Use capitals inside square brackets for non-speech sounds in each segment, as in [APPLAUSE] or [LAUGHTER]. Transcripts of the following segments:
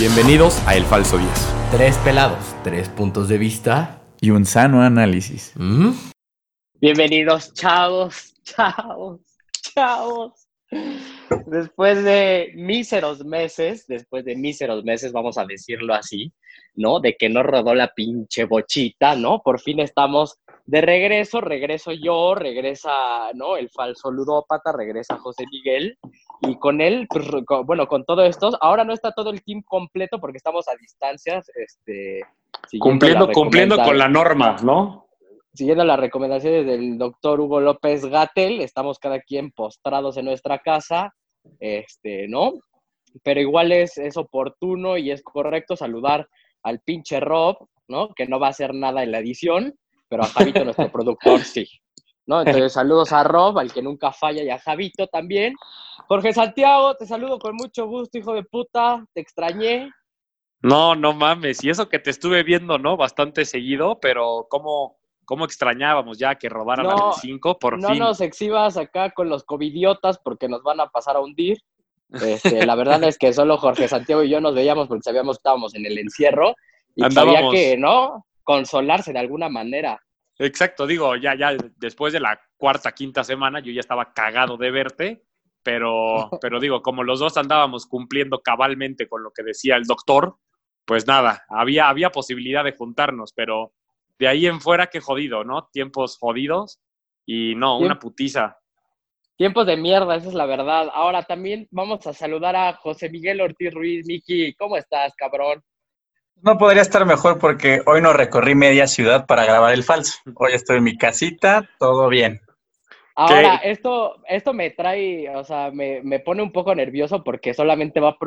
Bienvenidos a El Falso 10. Tres pelados, tres puntos de vista. Y un sano análisis. ¿Mm? Bienvenidos, chavos, chavos, chavos. Después de míseros meses, después de míseros meses, vamos a decirlo así, ¿no? De que no rodó la pinche bochita, ¿no? Por fin estamos de regreso, regreso yo, regresa, ¿no? El falso ludópata, regresa José Miguel. Y con él, pues, con- bueno, con todo esto, ahora no está todo el team completo porque estamos a distancias, este... Cumpliendo, cumpliendo con la norma, ¿no? siguiendo las recomendaciones del doctor Hugo López Gatel, estamos cada quien postrados en nuestra casa, este, ¿no? Pero igual es, es oportuno y es correcto saludar al pinche Rob, ¿no? Que no va a hacer nada en la edición, pero a Javito, nuestro [LAUGHS] productor, sí. ¿No? Entonces, saludos a Rob, al que nunca falla, y a Javito también. Jorge Santiago, te saludo con mucho gusto, hijo de puta, te extrañé. No, no mames. Y eso que te estuve viendo, ¿no? Bastante seguido, pero cómo, cómo extrañábamos ya que robaran No, al 5 por no fin. nos exhibas acá con los covidiotas porque nos van a pasar a hundir. Este, la verdad es que solo Jorge Santiago y yo nos veíamos porque sabíamos que estábamos en el encierro y que había Andábamos. que, ¿no? Consolarse de alguna manera. Exacto, digo, ya, ya después de la cuarta, quinta semana, yo ya estaba cagado de verte, pero, [LAUGHS] pero digo, como los dos andábamos cumpliendo cabalmente con lo que decía el doctor, pues nada, había, había posibilidad de juntarnos, pero de ahí en fuera, qué jodido, ¿no? Tiempos jodidos y no, una putiza. Tiempos de mierda, esa es la verdad. Ahora también vamos a saludar a José Miguel Ortiz Ruiz. Miki, ¿cómo estás, cabrón? No podría estar mejor porque hoy no recorrí media ciudad para grabar el falso. Hoy estoy en mi casita, todo bien. Ahora, esto, esto me trae, o sea, me, me pone un poco nervioso porque solamente va a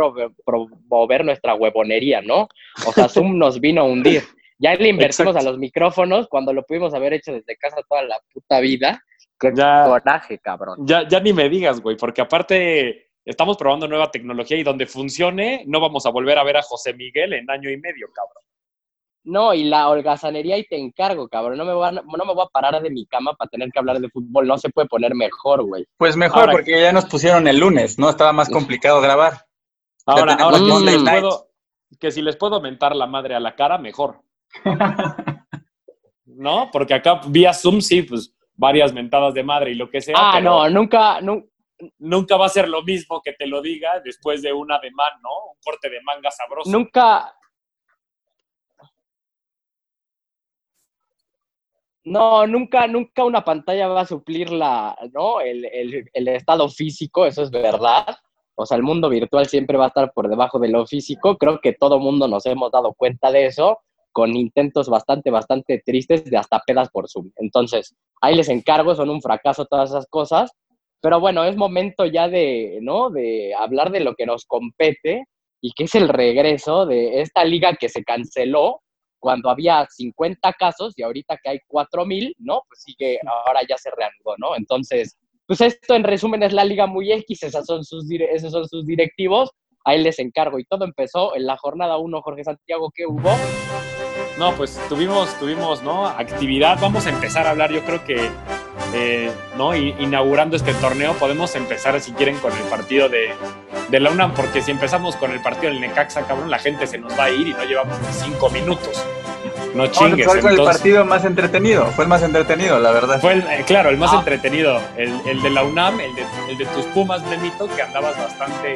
promover nuestra huevonería, ¿no? O sea, Zoom [LAUGHS] nos vino a hundir. Ya le invertimos Exacto. a los micrófonos cuando lo pudimos haber hecho desde casa toda la puta vida. Qué Ya. coraje, cabrón. Ya, ya ni me digas, güey, porque aparte estamos probando nueva tecnología y donde funcione, no vamos a volver a ver a José Miguel en año y medio, cabrón. No, y la holgazanería y te encargo, cabrón. No me, voy a, no me voy a parar de mi cama para tener que hablar de fútbol. No se puede poner mejor, güey. Pues mejor Ahora- porque ya nos pusieron el lunes, ¿no? Estaba más complicado grabar. Ahora, ahora que, si les puedo, que si les puedo mentar la madre a la cara, mejor. ¿No? Porque acá vía Zoom sí, pues varias mentadas de madre y lo que sea. Ah, pero no, nunca, nu- Nunca va a ser lo mismo que te lo diga después de un ademán, ¿no? Un corte de manga sabroso. nunca. No, nunca, nunca una pantalla va a suplir la, ¿no? El, el- el estado físico, eso es verdad. O sea, el mundo virtual siempre va a estar por debajo de lo físico. Creo que todo mundo nos hemos dado cuenta de eso con intentos bastante, bastante tristes de hasta pedas por Zoom. Entonces, ahí les encargo, son un fracaso todas esas cosas. Pero bueno, es momento ya de, ¿no? De hablar de lo que nos compete y que es el regreso de esta liga que se canceló cuando había 50 casos y ahorita que hay 4000, ¿no? Pues sigue, ahora ya se reanudó, ¿no? Entonces, pues esto en resumen es la Liga Muy X, esas son sus, esos son sus directivos, ahí les encargo. Y todo empezó en la jornada 1, Jorge Santiago, ¿qué hubo? No, pues tuvimos, tuvimos, ¿no? Actividad. Vamos a empezar a hablar, yo creo que, eh, ¿no? Inaugurando este torneo, podemos empezar, si quieren, con el partido de, de la UNAM, porque si empezamos con el partido del Necaxa, cabrón, la gente se nos va a ir y no llevamos ni cinco minutos. No chingues. con el partido más entretenido. Fue el más entretenido, la verdad. Fue, el, eh, claro, el más Ah. entretenido, el, el de la UNAM, el de, el de tus Pumas, Benito, que andabas bastante,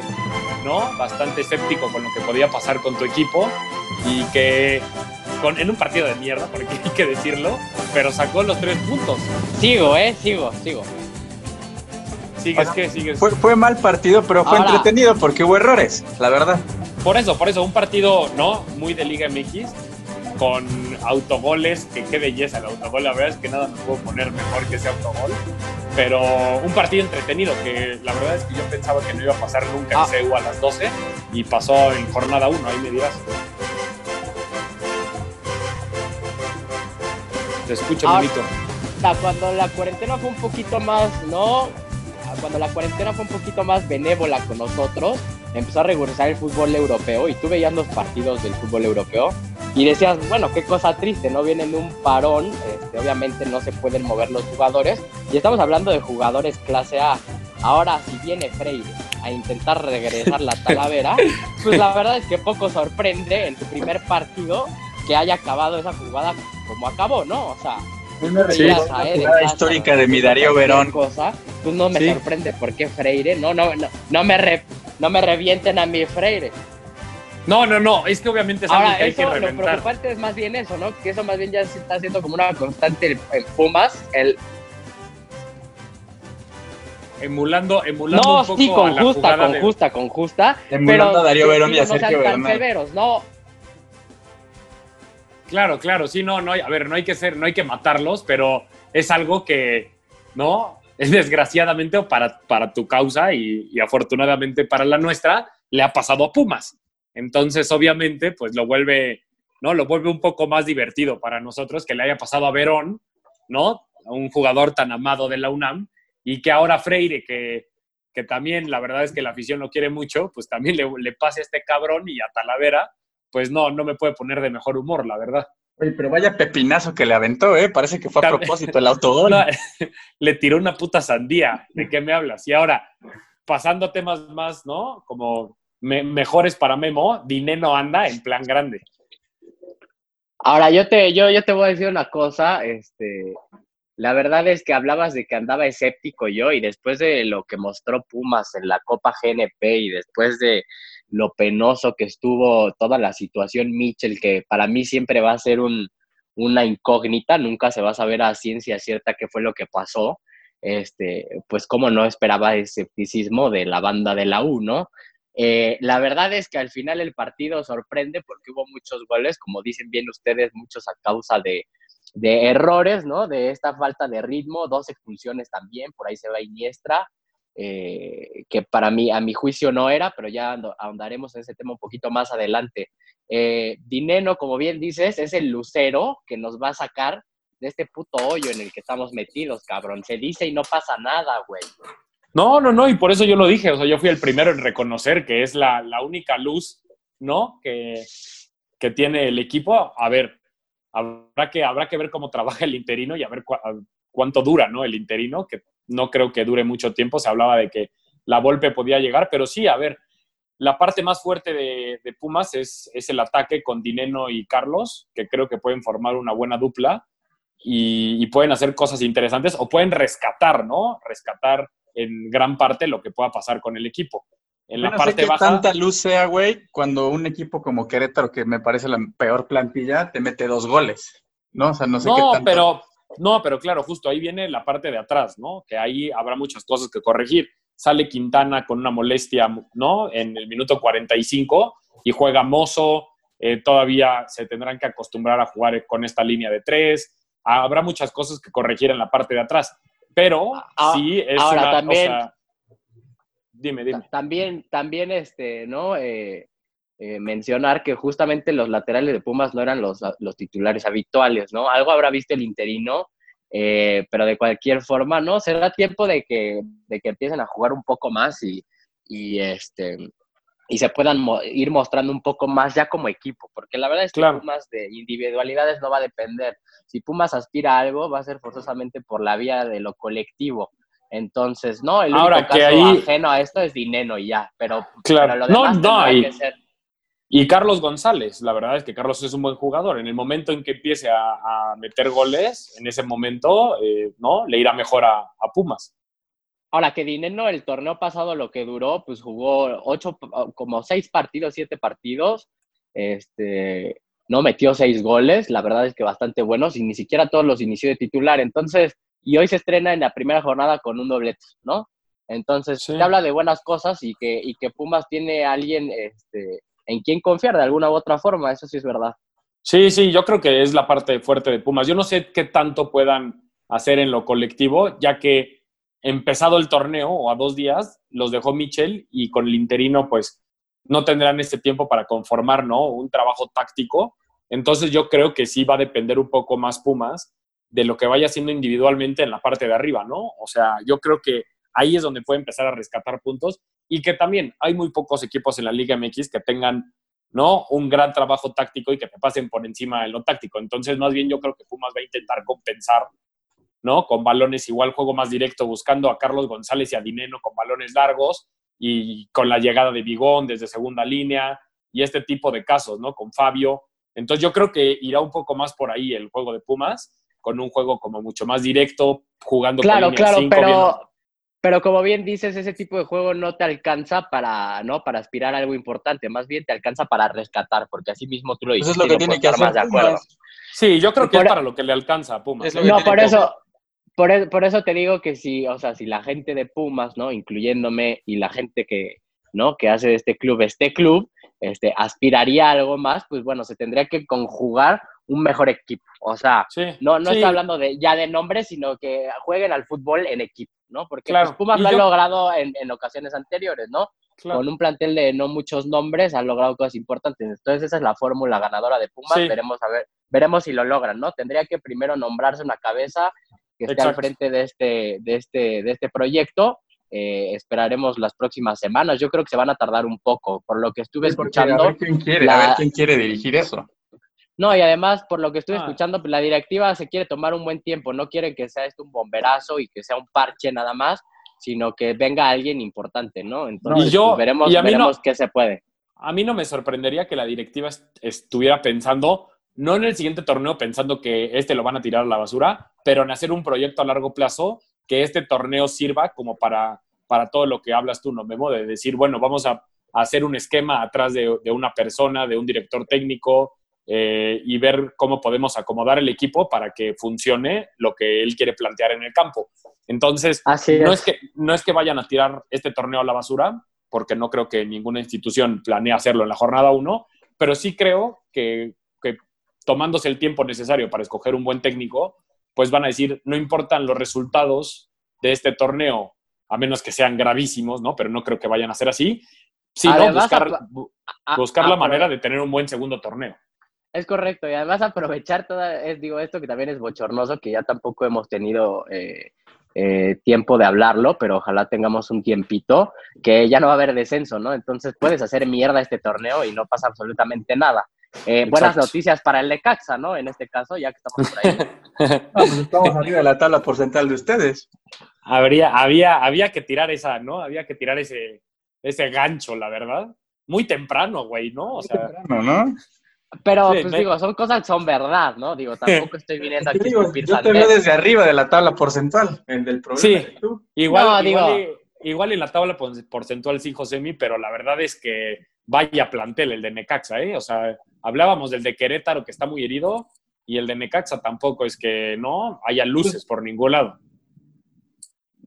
¿no? Bastante escéptico con lo que podía pasar con tu equipo y que con, en un partido de mierda, porque [LAUGHS] hay que decirlo, pero sacó los tres puntos. Sigo, ¿eh? Sigo, sigo. Sigues, ¿qué? Sigues. Fue, fue mal partido, pero fue Ahora- entretenido porque hubo errores, la verdad. Por eso, por eso, un partido, ¿no? Muy de Liga MX, con autogoles, que qué belleza el autogol, la verdad es que nada me puedo poner mejor que ese autogol, pero un partido entretenido, que la verdad es que yo pensaba que no iba a pasar nunca Ah. en CU a las 12, y pasó en jornada 1, ahí me dirás. Te escucho, Ah. Benito. Cuando la cuarentena fue un poquito más, ¿no? Cuando la cuarentena fue un poquito más benévola con nosotros, empezó a regresar el fútbol europeo y tú veías los partidos del fútbol europeo y decías, bueno, qué cosa triste, no vienen de un parón, este, obviamente no se pueden mover los jugadores y estamos hablando de jugadores clase A. Ahora, si viene Freire a intentar regresar la Talavera, [LAUGHS] pues la verdad es que poco sorprende en su primer partido que haya acabado esa jugada como acabó, ¿no? O sea, sí, la histórica de mi Darío Verón. Cosa, pues no me sorprende por qué Freire, no, no, no, no me, no me revienten a mi Freire. No, no, no, es que obviamente es algo que hay que reventar. Lo preocupante es más bien eso, ¿no? Que eso más bien ya se está haciendo como una constante en Pumas, el emulando, emulando no, un poco sí, con a la justa, con de... justa, con justa. Emulando pero a Darío Verón y a no Sergio sean tan Bernal. severos, no. Claro, claro, sí, no, no, a ver, no hay que ser, no hay que matarlos, pero es algo que, ¿no? Es [LAUGHS] desgraciadamente para, para tu causa y, y afortunadamente para la nuestra, le ha pasado a Pumas. Entonces, obviamente, pues lo vuelve, ¿no? Lo vuelve un poco más divertido para nosotros que le haya pasado a Verón, ¿no? A un jugador tan amado de la UNAM y que ahora Freire, que, que también la verdad es que la afición lo quiere mucho, pues también le, le pase a este cabrón y a Talavera, pues no, no me puede poner de mejor humor, la verdad. Oye, pero vaya pepinazo que le aventó, ¿eh? Parece que fue a propósito el autogol. No, [LAUGHS] le tiró una puta sandía. ¿De qué me hablas? Y ahora, pasando a temas más, ¿no? Como me, mejores para Memo, Dineno anda en plan grande. Ahora, yo te, yo, yo te voy a decir una cosa, este, la verdad es que hablabas de que andaba escéptico yo y después de lo que mostró Pumas en la Copa GNP y después de lo penoso que estuvo toda la situación Mitchell, que para mí siempre va a ser un, una incógnita, nunca se va a saber a ciencia cierta qué fue lo que pasó, este, pues como no esperaba escepticismo de la banda de la U, ¿no? Eh, la verdad es que al final el partido sorprende porque hubo muchos goles, como dicen bien ustedes, muchos a causa de, de errores, ¿no? De esta falta de ritmo, dos expulsiones también, por ahí se va Iniestra, eh, que para mí, a mi juicio no era, pero ya ahondaremos en ese tema un poquito más adelante. Eh, Dineno, como bien dices, es el lucero que nos va a sacar de este puto hoyo en el que estamos metidos, cabrón. Se dice y no pasa nada, güey. No, no, no, y por eso yo lo dije, o sea, yo fui el primero en reconocer que es la, la única luz, ¿no? Que, que tiene el equipo. A ver, habrá que, habrá que ver cómo trabaja el interino y a ver cu cuánto dura, ¿no? El interino, que no creo que dure mucho tiempo. Se hablaba de que la Volpe podía llegar, pero sí, a ver, la parte más fuerte de, de Pumas es, es, el ataque con Dineno y Carlos, que creo que pueden formar una buena dupla y, y, pueden hacer cosas interesantes o pueden rescatar, ¿no? Rescatar en gran parte lo que pueda pasar con el equipo. En bueno, la parte sé que baja. tanta luz sea, güey, cuando un equipo como Querétaro, que me parece la peor plantilla, te mete dos goles, ¿no? O sea, no sé no, qué tanto. pero no, pero claro, justo ahí viene la parte de atrás, ¿no? Que ahí habrá muchas cosas que corregir. Sale Quintana con una molestia, ¿no? En el minuto 45 y juega Mozo. Eh, todavía se tendrán que acostumbrar a jugar con esta línea de tres. Habrá muchas cosas que corregir en la parte de atrás. Pero Ah, sí es ahora una. también- o sea, dime, dime. También, también este, ¿no? Eh, eh, mencionar que justamente los laterales de Pumas no eran los, los titulares habituales, ¿no? Algo habrá visto el interino, eh, pero de cualquier forma, ¿no? Será tiempo de que, de que empiecen a jugar un poco más y, y este y se puedan mo ir mostrando un poco más ya como equipo, porque la verdad es que Claro. Pumas de individualidades no va a depender. Si Pumas aspira a algo, va a ser forzosamente por la vía de lo colectivo. Entonces, no, el único Ahora, que caso ahí- ajeno a esto es Dineno y ya, pero, Claro. pero lo No, demás no, y- que ser Y Carlos González, la verdad es que Carlos es un buen jugador. En el momento en que empiece a, a meter goles, en ese momento, eh, ¿no? Le irá mejor a, a Pumas. Ahora que Dineno el torneo pasado lo que duró, pues jugó ocho, como seis partidos, siete partidos, este, no metió seis goles, la verdad es que bastante buenos y ni siquiera todos los inició de titular, entonces, y hoy se estrena en la primera jornada con un doblete, ¿no? Entonces, Sí. te habla de buenas cosas y que, y que Pumas tiene a alguien este, en quien confiar de alguna u otra forma, eso sí es verdad. Sí, sí, yo creo que es la parte fuerte de Pumas. Yo no sé qué tanto puedan hacer en lo colectivo, ya que empezado el torneo o a dos días, los dejó Michel y con el interino, pues no tendrán este tiempo para conformar, ¿no? Un trabajo táctico. Entonces yo creo que sí va a depender un poco más Pumas de lo que vaya haciendo individualmente en la parte de arriba, ¿no? O sea, yo creo que ahí es donde puede empezar a rescatar puntos y que también hay muy pocos equipos en la Liga MX que tengan ¿no? Un gran trabajo táctico y que te pasen por encima de lo táctico. Entonces, más bien yo creo que Pumas va a intentar compensar, ¿no? Con balones igual, juego más directo, buscando a Carlos González y a Dineno con balones largos y con la llegada de Bigón desde segunda línea y este tipo de casos, ¿no? Con Fabio. Entonces yo creo que irá un poco más por ahí el juego de Pumas, con un juego como mucho más directo, jugando Claro, con línea claro, cinco, pero, viendo- pero como bien dices, ese tipo de juego no te alcanza para, ¿no? para aspirar a algo importante, más bien te alcanza para rescatar, porque así mismo tú lo Eso dijiste. es lo que no tiene que estar hacer más de acuerdo. Pumas. Sí, yo creo que Por- es para lo que le alcanza a Pumas. Que No, por eso, por, e- por eso te digo que si, o sea, si la gente de Pumas, ¿no? Incluyéndome y la gente que, ¿no? Que hace de este club este club, este, aspiraría a algo más, pues bueno, se tendría que conjugar un mejor equipo. O sea, Sí, no, no sí. está hablando de, ya de nombres, sino que jueguen al fútbol en equipo, ¿no? Porque Claro, pues, Pumas lo ha yo- logrado en, en ocasiones anteriores, ¿no? Claro. Con un plantel de no muchos nombres han logrado cosas importantes. Entonces esa es la fórmula ganadora de Pumas. Sí. Veremos a ver, veremos si lo logran, ¿no? Tendría que primero nombrarse una cabeza que esté al frente de este, de este, de este proyecto. Eh, esperaremos las próximas semanas. Yo creo que se van a tardar un poco, por lo que estuve Sí, escuchando. A ver quién quiere, la- a ver quién quiere dirigir eso. No, y además, por lo que estuve Ah. escuchando, pues, la directiva se quiere tomar un buen tiempo, no quiere que sea esto un bomberazo y que sea un parche nada más, sino que venga alguien importante, ¿no? Entonces, Y yo- pues, veremos, y a mí no- veremos qué se puede. A mí no me sorprendería que la directiva est- estuviera pensando, no en el siguiente torneo pensando que este lo van a tirar a la basura, pero en hacer un proyecto a largo plazo que este torneo sirva como para, para todo lo que hablas tú, ¿no, Memo? De decir, bueno, vamos a, a hacer un esquema atrás de, de una persona, de un director técnico, eh, y ver cómo podemos acomodar el equipo para que funcione lo que él quiere plantear en el campo. Entonces, Así no es. es, que, no es que vayan a tirar este torneo a la basura, porque no creo que ninguna institución planee hacerlo en la jornada 1, pero sí creo que, que tomándose el tiempo necesario para escoger un buen técnico, pues van a decir, no importan los resultados de este torneo, a menos que sean gravísimos, ¿no? Pero no creo que vayan a ser así, sino Además, buscar, bu- A- buscar la aprove- manera de tener un buen segundo torneo. Es correcto, y además aprovechar toda, es, digo, esto que también es bochornoso, que ya tampoco hemos tenido eh, eh, tiempo de hablarlo, pero ojalá tengamos un tiempito, que ya no va a haber descenso, ¿no? Entonces puedes hacer mierda este torneo y no pasa absolutamente nada. Eh, buenas noticias para el Necaxa, ¿no? En este caso, ya que estamos por ahí. [LAUGHS] No, pues estamos arriba de la tabla porcentual de ustedes. Habría, había, había que tirar esa, ¿no? Había que tirar ese, ese gancho, la verdad. Muy temprano, güey, ¿no? O sea, No, ¿no? Pero, Sí, pues me- digo, son cosas que son verdad, ¿no? Digo, tampoco estoy viniendo aquí digo, escupir yo te veo desde arriba de la tabla porcentual, el del problema. Sí. tú. Igual, No, igual, digo- y- igual en la tabla por- porcentual sí, Josemi, pero la verdad es que vaya plantel el de Necaxa, ¿eh? O sea, hablábamos del de Querétaro que está muy herido y el de Necaxa tampoco es que no haya luces por ningún lado.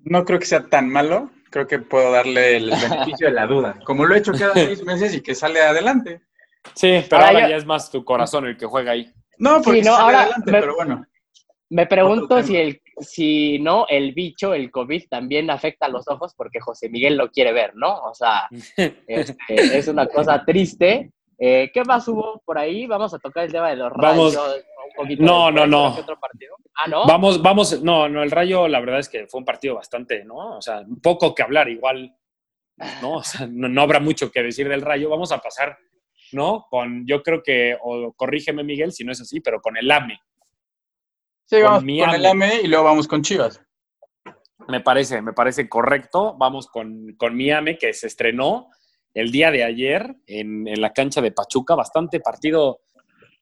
No creo que sea tan malo. Creo que puedo darle el [LAUGHS] beneficio de la duda. Como lo he hecho cada [LAUGHS] seis meses y que sale adelante. Sí, pero Ahora ahora, yo- ya es más tu corazón el que juega ahí. No, porque Sí, no, ahora adelante, me- pero bueno. Me pregunto si el, si no, el bicho, el COVID, también afecta a los ojos porque José Miguel lo quiere ver, ¿no? O sea, [LAUGHS] este, es una cosa triste. Eh, ¿Qué más hubo por ahí? Vamos a tocar el tema de los Vamos. rayos un poquito No, no, no. otro partido. Ah, ¿no? Vamos, vamos, no, no, el Rayo, la verdad es que fue un partido bastante, ¿no? O sea, un poco que hablar, igual, ¿no? O sea, no, no habrá mucho que decir del Rayo. Vamos a pasar, ¿no? Con, yo creo que, o corrígeme, Miguel, si no es así, pero con el AME. Sí, Con vamos mi con AME. el AME y luego vamos con Chivas. Me parece, me parece correcto. Vamos con, con Miami, que se estrenó el día de ayer en, en la cancha de Pachuca. Bastante partido,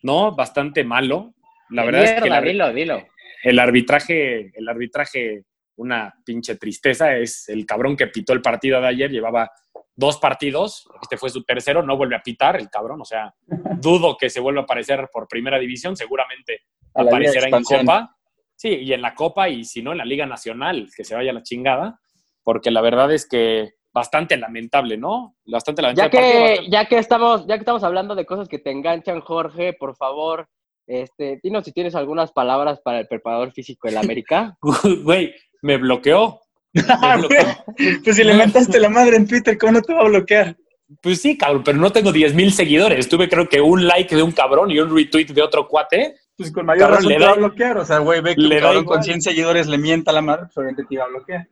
¿no? Bastante malo. La verdad es que ar- dilo, dilo. el arbitraje, el arbitraje, una pinche tristeza. Es el cabrón que pitó el partido de ayer, llevaba dos partidos, este fue su tercero, no vuelve a pitar el cabrón, o sea, dudo que se vuelva a aparecer por primera división, seguramente A aparecerá en. Copa, sí, y en la Copa, y si no, en la Liga Nacional, que se vaya a la chingada, porque la verdad es que bastante lamentable, ¿no? Bastante Ya lamentable. partido, que, bastante- ya que estamos, ya que estamos hablando de cosas que te enganchan, Jorge, por favor, este, dinos si tienes algunas palabras para el preparador físico del América. [LAUGHS] Güey, me bloqueó. [LAUGHS] Pues si le mentaste la madre en Twitter, ¿cómo no te va a bloquear? Pues sí, cabrón, pero no tengo 10 mil seguidores. Tuve creo que un like de un cabrón y un retweet de otro cuate. Pues con mayor Cabrón, razón le te va a bloquear. O sea, güey, ve que le un cabrón con 100 seguidores le mienta a la madre, pues obviamente te iba a bloquear.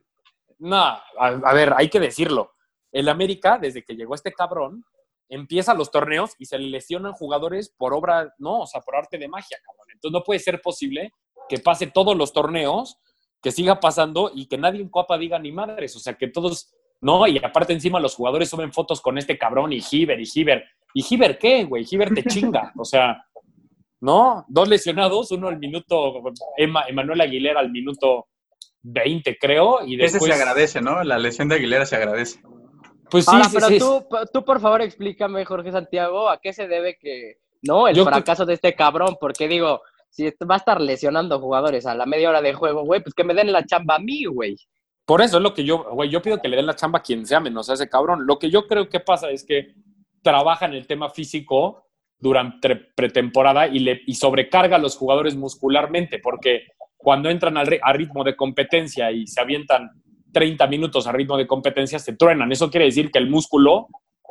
No, a, a ver, hay que decirlo. El América, desde que llegó este cabrón, empieza los torneos y se le lesionan jugadores por obra, no, o sea, por arte de magia, cabrón. Entonces no puede ser posible que pase todos los torneos, que siga pasando y que nadie en Copa diga ni madres. O sea, que todos ¿no? Y aparte encima los jugadores suben fotos con este cabrón y Giver y Giver. ¿Y Giver qué, güey? Giver te chinga. O sea, ¿no? Dos lesionados, uno al minuto, Emma, Emanuel Aguilera al minuto 20, creo, y Ese después... se agradece, ¿no? La lesión de Aguilera se agradece. Pues sí, Ahora, sí, pero sí. tú, tú, por favor, explícame, Jorge Santiago, ¿a qué se debe que, no, el Yo fracaso de este cabrón? Porque digo, si va a estar lesionando jugadores a la media hora de juego, güey, pues que me den la chamba a mí, güey. Por eso es lo que yo, güey, yo pido que le den la chamba a quien sea menos a ese cabrón. Lo que yo creo que pasa es que trabaja en el tema físico durante pretemporada y, le, y sobrecarga a los jugadores muscularmente, porque cuando entran al a ritmo de competencia y se avientan 30 minutos a ritmo de competencia, se truenan. Eso quiere decir que el músculo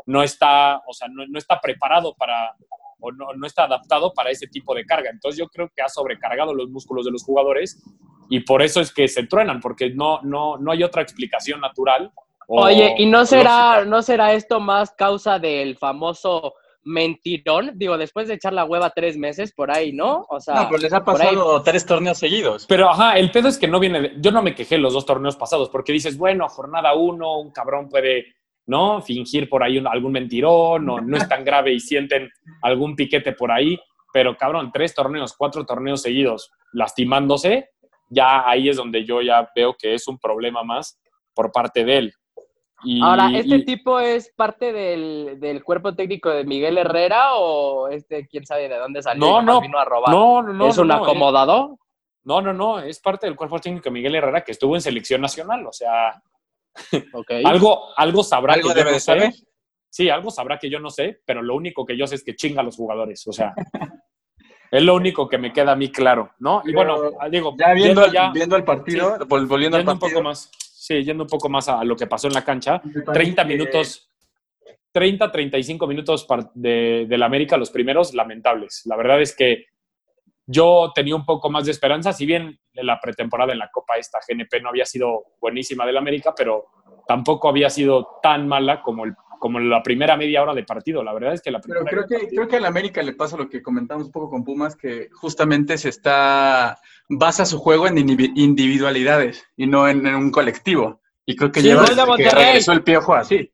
no está, o sea, no, no está preparado para, o no, no está adaptado para ese tipo de carga. Entonces yo creo que ha sobrecargado los músculos de los jugadores y por eso es que se truenan, porque no, no, no hay otra explicación natural. o Oye, ¿y no será, lógica. no será esto más causa del famoso mentirón? Digo, después de echar la hueva tres meses por ahí, ¿no? O sea, No, pero les ha pasado tres torneos seguidos. Pero ajá, el pedo es que no viene. de- yo no me quejé los dos torneos pasados, porque dices, bueno, jornada uno, un cabrón puede, ¿no? Fingir por ahí un- algún mentirón, o no es tan grave y sienten algún piquete por ahí. Pero cabrón, tres torneos, cuatro torneos seguidos lastimándose, ya ahí es donde yo ya veo que es un problema más por parte de él. Y- Ahora, ¿este y- tipo es parte del, del cuerpo técnico de Miguel Herrera o este quién sabe de dónde salió? No, no, vino a robar? no, no, no. ¿Es un no, eh. acomodado? No, no, no, es parte del cuerpo técnico de Miguel Herrera que estuvo en selección nacional. O sea, [LAUGHS] Algo, algo sabrá Algo que yo no de sé. saber. Sí, algo sabrá que yo no sé, pero lo único que yo sé es que chinga a los jugadores. O sea, [LAUGHS] es lo único que me queda a mí claro, ¿no? Y bueno, ah, digo, Ya viendo, ya- viendo el partido, vol- volviendo al yendo un partido. poco más, sí, yendo un poco más a lo que pasó en la cancha, me parece 30 que- minutos, 30, 35 minutos par- de, del América, los primeros, lamentables. La verdad es que yo tenía un poco más de esperanza, si bien la pretemporada en la Copa esta GNP no había sido buenísima del América, pero tampoco había sido tan mala como, el, como la primera media hora de partido. La verdad es que la Pero primera creo que, creo que al América le pasa lo que comentamos un poco con Pumas, que justamente se está, basa su juego en indivi- individualidades y no en, en un colectivo. Y creo que Sí, lleva gol de desde que regresó el piojo así.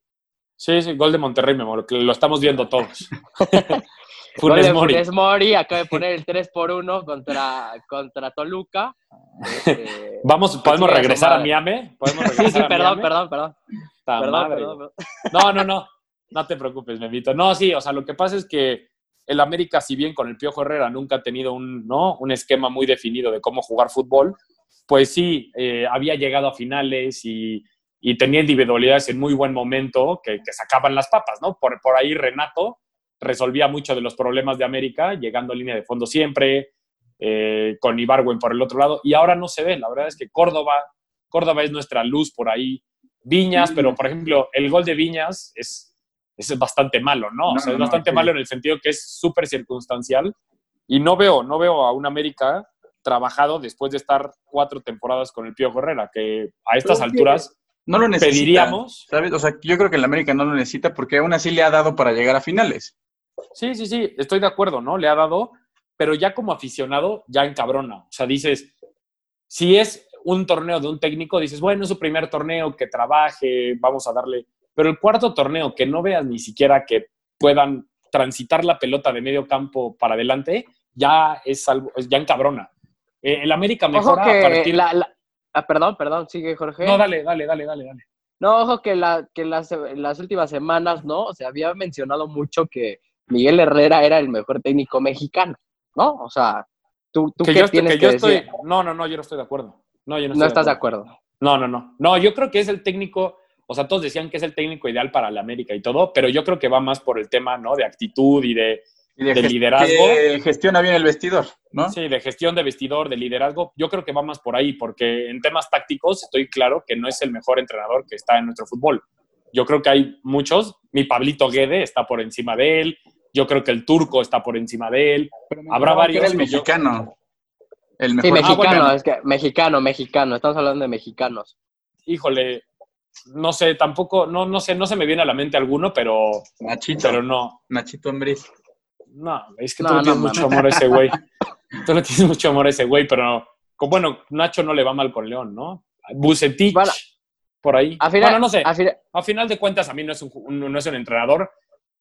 Sí, sí, gol de Monterrey, me amor, que lo estamos viendo todos. [LAUGHS] Funes Mori. Funes Mori acaba de poner el [LAUGHS] 3 por 1 contra, contra Toluca. Este, [LAUGHS] Vamos, ¿podemos regresar a. Miami? ¿Podemos Sí, sí, a perdón, perdón, perdón. Perdón, madre, perdón, perdón. No, no, no. No te preocupes, Memito. No, sí, o sea, lo que pasa es que el América, si bien con el Piojo Herrera nunca ha tenido un, ¿no? un esquema muy definido de cómo jugar fútbol, pues sí, eh, había llegado a finales y, y tenía individualidades en muy buen momento que, que sacaban las papas, ¿no? Por, por ahí Renato resolvía mucho de los problemas de América, llegando a línea de fondo siempre, eh, con Ibargüen por el otro lado, y ahora no se ve. La verdad es que Córdoba, Córdoba es nuestra luz por ahí. Viñas, pero por ejemplo, el gol de Viñas es, es bastante malo, ¿no? o No, sea, es no, bastante sí. malo en el sentido que es súper circunstancial y no veo, no veo a un América trabajado después de estar cuatro temporadas con el Pío Herrera, que a estas Pero es que alturas No lo necesita. pediríamos. ¿Sabes? O sea, yo creo que el América no lo necesita porque aún así le ha dado para llegar a finales. Sí, sí, sí, estoy de acuerdo, ¿no? Le ha dado, pero ya como aficionado, ya encabrona. O sea, dices, si es un torneo de un técnico, dices, bueno, es su primer torneo, que trabaje, vamos a darle. Pero el cuarto torneo, que no veas ni siquiera que puedan transitar la pelota de medio campo para adelante, ya es algo, ya encabrona. Eh, el América mejora a que partir. la, la- ah, perdón, perdón, sigue Jorge. No, dale, dale, dale, dale, dale. No, ojo que, la, que las, las últimas semanas, ¿no? Se había mencionado mucho que Miguel Herrera era el mejor técnico mexicano, ¿no? O sea, tú, tú Que qué yo, estoy- tienes que que, yo decir. estoy. No, no, no, yo no estoy de acuerdo. No, yo no, No estoy estás de acuerdo. No, no, no. No, yo creo que es el técnico, o sea, todos decían que es el técnico ideal para la América y todo, pero yo creo que va más por el tema, ¿no? De actitud y de, Y De gest- liderazgo. Que gestiona bien el vestidor, ¿no? sí, de gestión de vestidor, de liderazgo. Yo creo que va más por ahí, porque en temas tácticos estoy claro que no es el mejor entrenador que está en nuestro fútbol. Yo creo que hay muchos. Mi Pablito Guede está por encima de él. Yo creo que el turco está por encima de él. Habrá varios el mexicano. El Sí, mejor mexicano, bueno. es que mexicano, mexicano, estamos hablando de mexicanos. Híjole, no sé, tampoco, no, no sé, no se me viene a la mente alguno, pero, Nachito. pero no. Nachito Ambriz. No, es que No, tú le no tienes mucho amor a ese güey. [LAUGHS] tú le tienes mucho amor a ese güey, pero con- bueno, Nacho no le va mal con León, ¿no? Bucetich. Bueno, por ahí. A final, bueno, no sé. a final- A final de cuentas, a mí no es un, no es un entrenador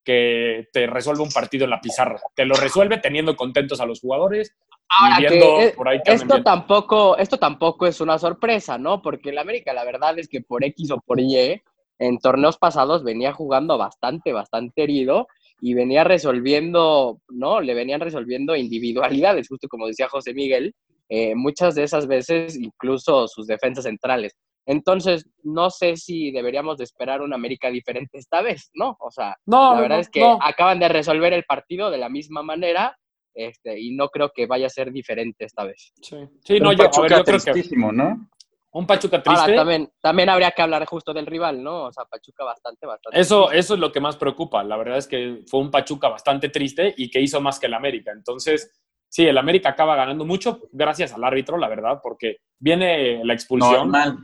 que te resuelve un partido en la pizarra. Te lo resuelve teniendo contentos a los jugadores Ahora y que viendo es- por ahí que esto bien. tampoco, esto tampoco es una sorpresa, ¿no? Porque el América, la verdad es que por X o por Y, en torneos pasados venía jugando bastante, bastante herido y venía resolviendo, ¿no? Le venían resolviendo individualidades, justo como decía José Miguel, eh, muchas de esas veces incluso sus defensas centrales. Entonces, no sé si deberíamos de esperar una América diferente esta vez, ¿no? O sea, No, la verdad no, es que no. acaban de resolver el partido de la misma manera este, y no creo que vaya a ser diferente esta vez. Sí, Sí, no, Un yo, a ver, Pachuca yo creo que tristísimo, ¿no? un Pachuca triste. Ahora, también, también habría que hablar justo del rival, ¿no? O sea, Pachuca bastante, bastante. Eso, eso es lo que más preocupa. La verdad es que fue un Pachuca bastante triste y que hizo más que el América. Entonces, sí, el América acaba ganando mucho gracias al árbitro, la verdad, porque viene la expulsión Normal.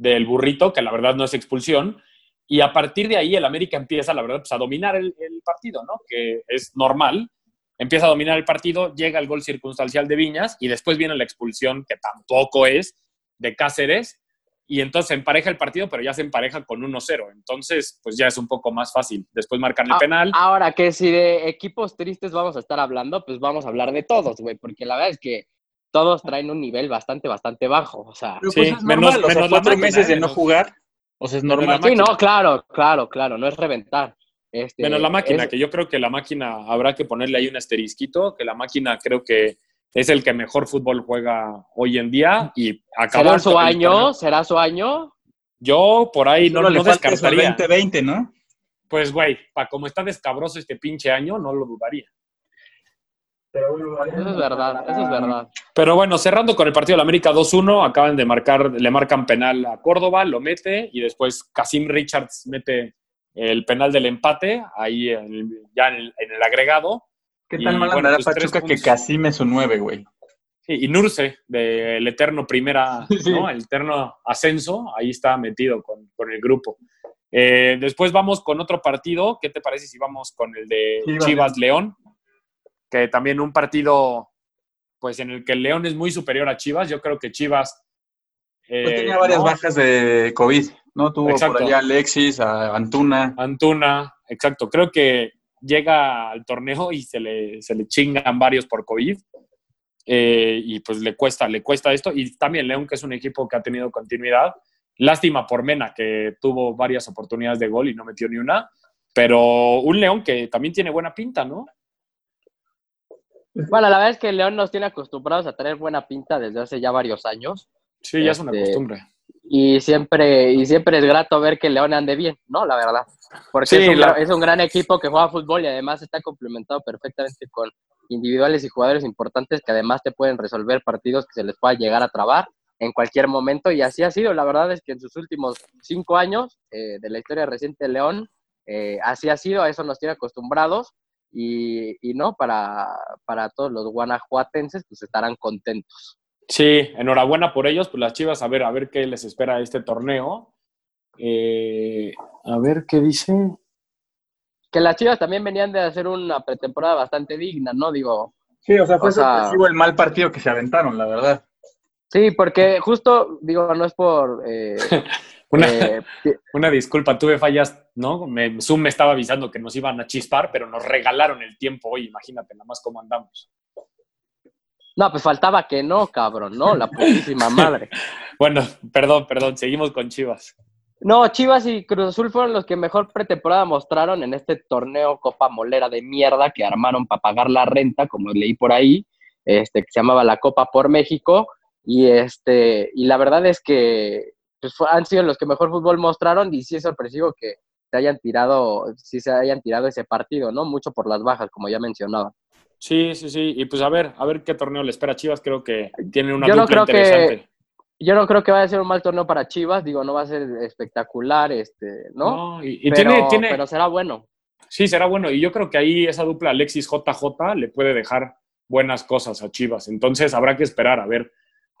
Del burrito, que la verdad no es expulsión, y a partir de ahí el América empieza, la verdad, pues, a dominar el, el partido, ¿no? Que es normal. Empieza a dominar el partido, llega el gol circunstancial de Viñas y después viene la expulsión, que tampoco es, de Cáceres, y entonces empareja el partido, pero ya se empareja con 1-0. Entonces, pues ya es un poco más fácil. Después marcan el Ah, penal. Ahora que si de equipos tristes vamos a estar hablando, pues vamos a hablar de todos, güey, porque la verdad es que todos traen un nivel bastante, bastante bajo. O sea, Sí, pues es menos- normal, o sea, menos la cuatro máquina, meses ¿eh? de no Menos- jugar, o sea, es normal. sí, no, claro, claro, claro, no es reventar. Este, Menos la máquina, es- que yo creo que la máquina habrá que ponerle ahí un asterisquito, que la máquina creo que es el que mejor fútbol juega hoy en día y acabó ¿Será su año? torneo. ¿Será su año? Yo por ahí no, Solo le no eso al descartaría. 2020, ¿no? Pues, güey, para como está descabroso este pinche año, no lo dudaría. Eso es verdad, eso es verdad. Pero bueno, cerrando con el partido de la América 2-1, acaban de marcar, le marcan penal a Córdoba, lo mete y después Casim Richards mete el penal del empate ahí en el- ya en el, en el agregado. ¿Qué Y, tal mal bueno, pues, Pachuca que. Casim es su 9, güey? Sí, y Nurse, del eterno primera, [LAUGHS] Sí. ¿no? El eterno ascenso, ahí está metido con, con el grupo. Eh, después vamos con otro partido. ¿Qué te parece si vamos con el de Chivas. Chivas León? Que también un partido, pues en el que el León es muy superior a Chivas. Yo creo que Chivas. eh, Pues tenía varias ¿no? bajas de COVID, ¿no? Tuvo Exacto. por allá a Alexis, a Antuna. Antuna, exacto. Creo que llega al torneo y se le, se le chingan varios por COVID. Eh, y pues le cuesta, le cuesta esto. Y también León, que es un equipo que ha tenido continuidad. Lástima por Mena, que tuvo varias oportunidades de gol y no metió ni una. Pero un León que también tiene buena pinta, ¿no? Bueno, la verdad es que León nos tiene acostumbrados a tener buena pinta desde hace ya varios años. Sí, ya es una Este, costumbre. Y siempre, y siempre es grato ver que León ande bien, ¿no? La verdad. Porque Sí, es, un, la- es un gran equipo que juega fútbol y además está complementado perfectamente con individuales y jugadores importantes que además te pueden resolver partidos que se les pueda llegar a trabar en cualquier momento. Y así ha sido. La verdad es que en sus últimos cinco años eh, de la historia reciente de León, eh, así ha sido. A eso nos tiene acostumbrados. Y, y no, para, para todos los guanajuatenses, pues estarán contentos. Sí, enhorabuena por ellos. Pues las Chivas, a ver, a ver qué les espera este torneo. Eh, a ver qué dice. Que las Chivas también venían de hacer una pretemporada bastante digna, ¿no? Digo, Sí, o sea, fue O sea- sorpresivo el mal partido que se aventaron, la verdad. Sí, porque justo, digo, no es por... eh, [LAUGHS] Una, eh, [LAUGHS] Una disculpa, tuve fallas, ¿no? Me, Zoom me estaba avisando que nos iban a chispar, pero nos regalaron el tiempo hoy, imagínate nada más cómo andamos. no, pues faltaba que no, cabrón, ¿no? La putísima [LAUGHS] madre. Bueno, perdón, perdón, seguimos con Chivas. No, Chivas y Cruz Azul fueron los que mejor pretemporada mostraron en este torneo Copa Molera de mierda que armaron para pagar la renta, como leí por ahí, este, que se llamaba la Copa por México. Y, este, y la verdad es que pues, fue- han sido los que mejor fútbol mostraron y sí es sorpresivo que se hayan tirado, sí se hayan tirado ese partido, ¿no? Mucho por las bajas, como ya mencionaba. Sí, sí, sí. Y pues a ver, a ver qué torneo le espera a Chivas. Creo que tiene una Yo no dupla creo que- interesante. Yo no creo que vaya a ser un mal torneo para Chivas, digo, no va a ser espectacular, este, ¿no? No, y, y pero, tiene, tiene, pero será bueno. sí, será bueno. Y yo creo que ahí esa dupla Alexis JJ le puede dejar buenas cosas a Chivas. Entonces habrá que esperar a ver,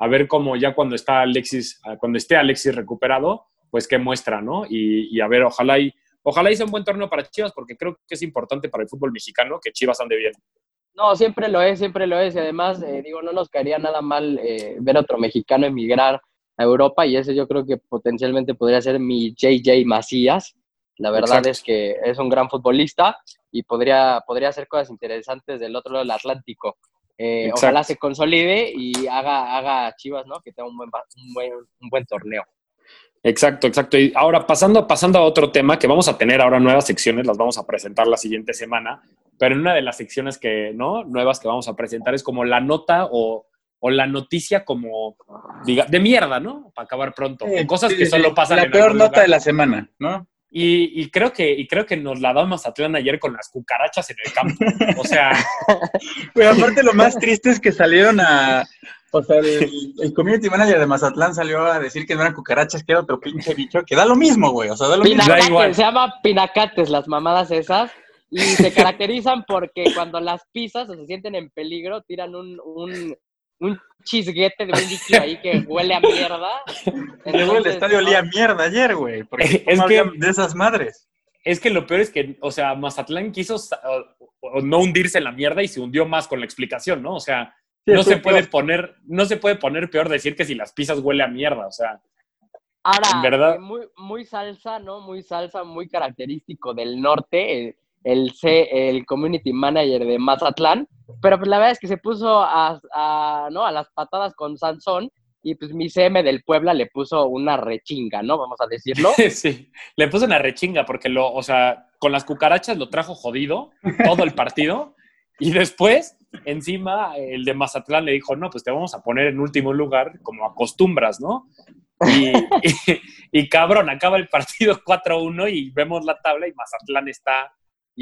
a ver cómo ya cuando está Alexis, cuando esté Alexis recuperado, pues qué muestra, ¿no? Y, y a ver, ojalá y, ojalá sea un buen torneo para Chivas, porque creo que es importante para el fútbol mexicano que Chivas ande bien. No, siempre lo es, siempre lo es. Y además, eh, digo, no nos caería nada mal eh, ver a otro mexicano emigrar a Europa y ese yo creo que potencialmente podría ser mi JJ Macías. La verdad Exacto. es que es un gran futbolista y podría, podría hacer cosas interesantes del otro lado del Atlántico. Eh, Exacto. ojalá se consolide y haga, haga Chivas, ¿no? Que tenga un buen, un buen, un buen torneo. Exacto, exacto. Y ahora pasando, pasando a otro tema, que vamos a tener ahora nuevas secciones, las vamos a presentar la siguiente semana, pero en una de las secciones que, ¿no? Nuevas que vamos a presentar es como la nota o, o la noticia como, diga, de mierda, ¿no? Para acabar pronto. Sí, Cosas sí, que solo pasan La en peor nota lugar. de la semana, ¿no? Y, y creo que, y creo que nos la da Mazatlán ayer con las cucarachas en el campo. O sea, [LAUGHS] Pero aparte lo más triste es que salieron a... O sea, el, el community manager de Mazatlán salió a decir que no eran cucarachas, que era otro pinche bicho, que da lo mismo, güey. O sea, da lo mismo. Da igual. Pinacates, se llama pinacates las mamadas esas y se [LAUGHS] caracterizan porque cuando las pisas o se sienten en peligro tiran un, un, un chisguete de un líquido ahí que huele a mierda. [LAUGHS] Luego el estadio no, olía a mierda ayer, güey. Porque [LAUGHS] Es que- de esas madres. es que lo peor es que, o sea, Mazatlán quiso sa- o- o no hundirse en la mierda y se hundió más con la explicación, ¿no? O sea, Sí, no se puede peor. poner, no se puede poner peor decir que si las pizzas huele a mierda, o sea, Ahora, En verdad. eh, muy, muy salsa, ¿no? Muy salsa, muy característico del norte, el, C- el community manager de Mazatlán, pero pues la verdad es que se puso a, a, ¿no? a las patadas con Sansón y pues mi CM del Puebla le puso una rechinga, ¿no? Vamos a decirlo. [LAUGHS] sí, le puso una rechinga porque lo, o sea, con las cucarachas lo trajo jodido todo el partido y después, encima, el de Mazatlán le dijo, no, pues te vamos a poner en último lugar como acostumbras, ¿no? Y, [LAUGHS] y- y, cabrón, acaba el partido 4-1 y vemos la tabla y Mazatlán está,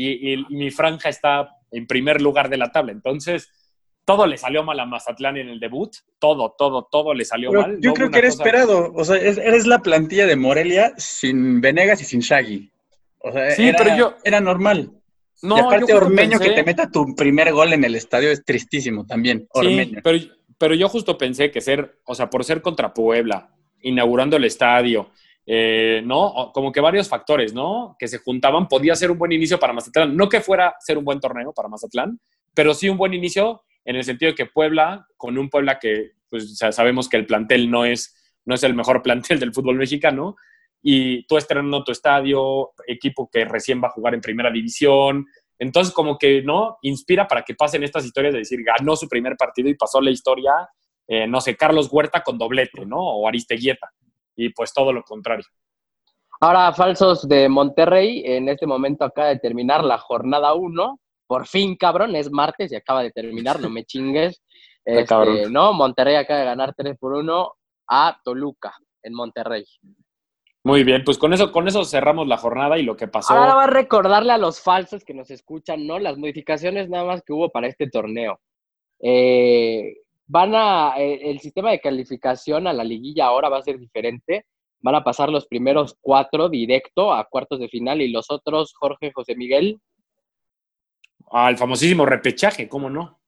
y, y- y mi franja está en primer lugar de la tabla. Entonces, todo le salió mal a Mazatlán en el debut, todo, todo, todo le salió Pero mal. yo No creo que era cosa- esperado. O sea, es- eres la plantilla de Morelia sin Venegas y sin Shaggy. O sea, Sí, era, pero yo- era normal. No, y aparte, Ormeño pensé- que te meta tu primer gol en el estadio es tristísimo también. Sí, Ormeño. pero, pero yo justo pensé que ser, o sea, por ser contra Puebla, inaugurando el estadio, eh, ¿no? Como que varios factores, ¿no? Que se juntaban, podía ser un buen inicio para Mazatlán. No que fuera ser un buen torneo para Mazatlán, pero sí un buen inicio en el sentido de que Puebla, con un Puebla que, pues, sabemos que el plantel no es, no es el mejor [LAUGHS] plantel del fútbol mexicano, y tú estrenando tu estadio, equipo que recién va a jugar en primera división, entonces, como que, ¿no? Inspira para que pasen estas historias de decir, ganó su primer partido y pasó la historia, eh, no sé, Carlos Huerta con doblete, ¿no? O Aristeguieta. Y pues todo lo contrario. Ahora, falsos de Monterrey, en este momento acaba de terminar la jornada 1. Por fin, cabrón, es martes y acaba de terminar, no me chingues. [LAUGHS] Este, cabrón. no, Monterrey acaba de ganar 3 por 1 a Toluca, en Monterrey. Muy bien, pues con eso, con eso cerramos la jornada y lo que pasó. Ahora va a recordarle a los falsos que nos escuchan, ¿no? Las modificaciones nada más que hubo para este torneo. Eh, van a, eh, el sistema de calificación a la liguilla ahora va a ser diferente. Van a pasar los primeros cuatro directo a cuartos de final y los otros, Jorge José Miguel. Al famosísimo repechaje, ¿cómo no?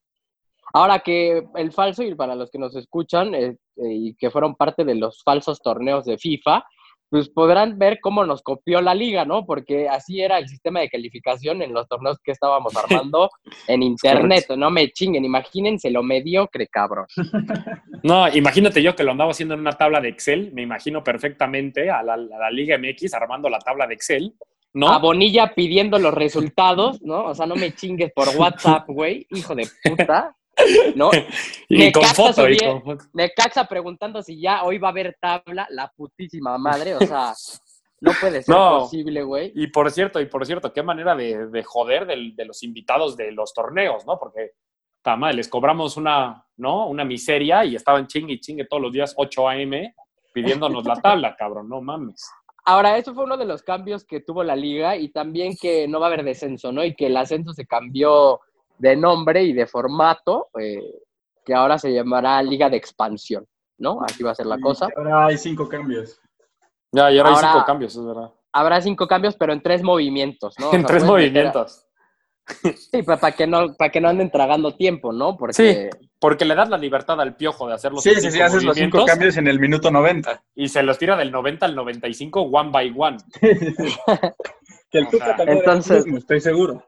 Ahora que el falso, y para los que nos escuchan eh, eh, y que fueron parte de los falsos torneos de FIFA, pues podrán ver cómo nos copió la liga, ¿no? Porque así era el sistema de calificación en los torneos que estábamos armando en internet. No me chinguen, imagínense lo mediocre, cabrón. [LAUGHS] No, imagínate yo que lo andaba haciendo en una tabla de Excel, me imagino perfectamente a la, a la Liga MX armando la tabla de Excel, ¿no? A Bonilla pidiendo los resultados, ¿no? O sea, no me chingues por WhatsApp, güey, hijo de puta, [LAUGHS] ¿no? y me con foto, y bien. con foto. Necaxa preguntando si ya hoy va a haber tabla, la putísima madre, o sea, no puede ser No. posible, güey. Y por cierto, y por cierto, qué manera de, de joder del- de los invitados de los torneos, ¿no? Porque, ta madre, les cobramos una, ¿no? Una miseria y estaban chingue y chingue todos los días 8 a.m. pidiéndonos la tabla, [LAUGHS] cabrón, no mames. Ahora, eso fue uno de los cambios que tuvo la liga y también que no va a haber descenso, ¿no? Y que el ascenso se cambió de nombre y de formato, eh, que ahora se llamará Liga de Expansión, ¿no? Así va a ser la cosa. Ahora hay cinco cambios. Ya, y ahora, hay cinco cambios, es verdad. Habrá cinco cambios, pero en tres movimientos, ¿no? O [LAUGHS] en sea, tres meter movimientos. Sí, para que no, para que no anden tragando tiempo, ¿no? Porque Sí. Porque le das la libertad al piojo de hacer los Sí, sí, cinco sí, haces los cinco cambios en el minuto 90. y se los tira del 90 al 95 one by one. [LAUGHS] Que el O sea, entonces- mismo, estoy seguro.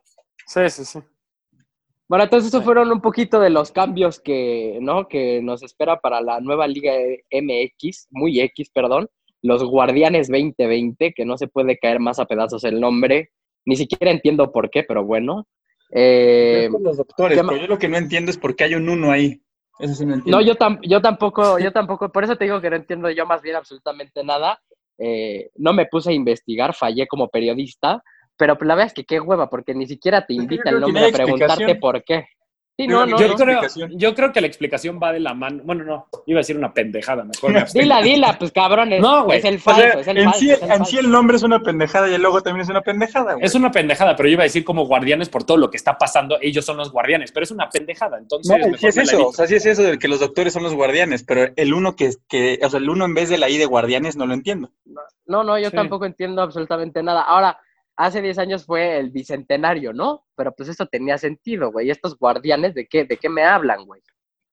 Sí, sí, sí. Bueno, entonces esos fueron un poquito de los cambios que, ¿no? que nos espera para la nueva Liga MX, muy X, perdón, los Guardianes 2020, que no se puede caer más a pedazos el nombre, ni siquiera entiendo por qué, pero bueno. Eh, los doctores, pero yo lo que no entiendo es por qué hay un uno ahí. Eso sí no entiendo. No, yo, yo tampoco, yo tampoco, por eso te digo que no entiendo yo más bien absolutamente nada. Eh, no me puse a investigar, fallé como periodista, pero la verdad es que qué hueva, porque ni siquiera te invita el nombre a preguntarte por qué. yo, creo, yo, creo, que la explicación va de la mano. Bueno, no, iba a decir una pendejada, mejor me Dila, dila, pues cabrones. No, güey. Es el falso, es el en falso. Sí, en sí el nombre es una pendejada y el logo también es una pendejada, güey. Es una pendejada, pero yo iba a decir como guardianes por todo lo que está pasando. Ellos son los guardianes, pero es una pendejada. Entonces, no, sí es eso. O sea, sí es eso de que los doctores son los guardianes, pero el uno que, que o sea, el uno en vez de la I de guardianes no lo entiendo. No, no, yo tampoco entiendo absolutamente nada. Ahora, hace 10 años fue el bicentenario, ¿no? Pero pues eso tenía sentido, güey. Estos guardianes, ¿de qué, de qué me hablan, güey?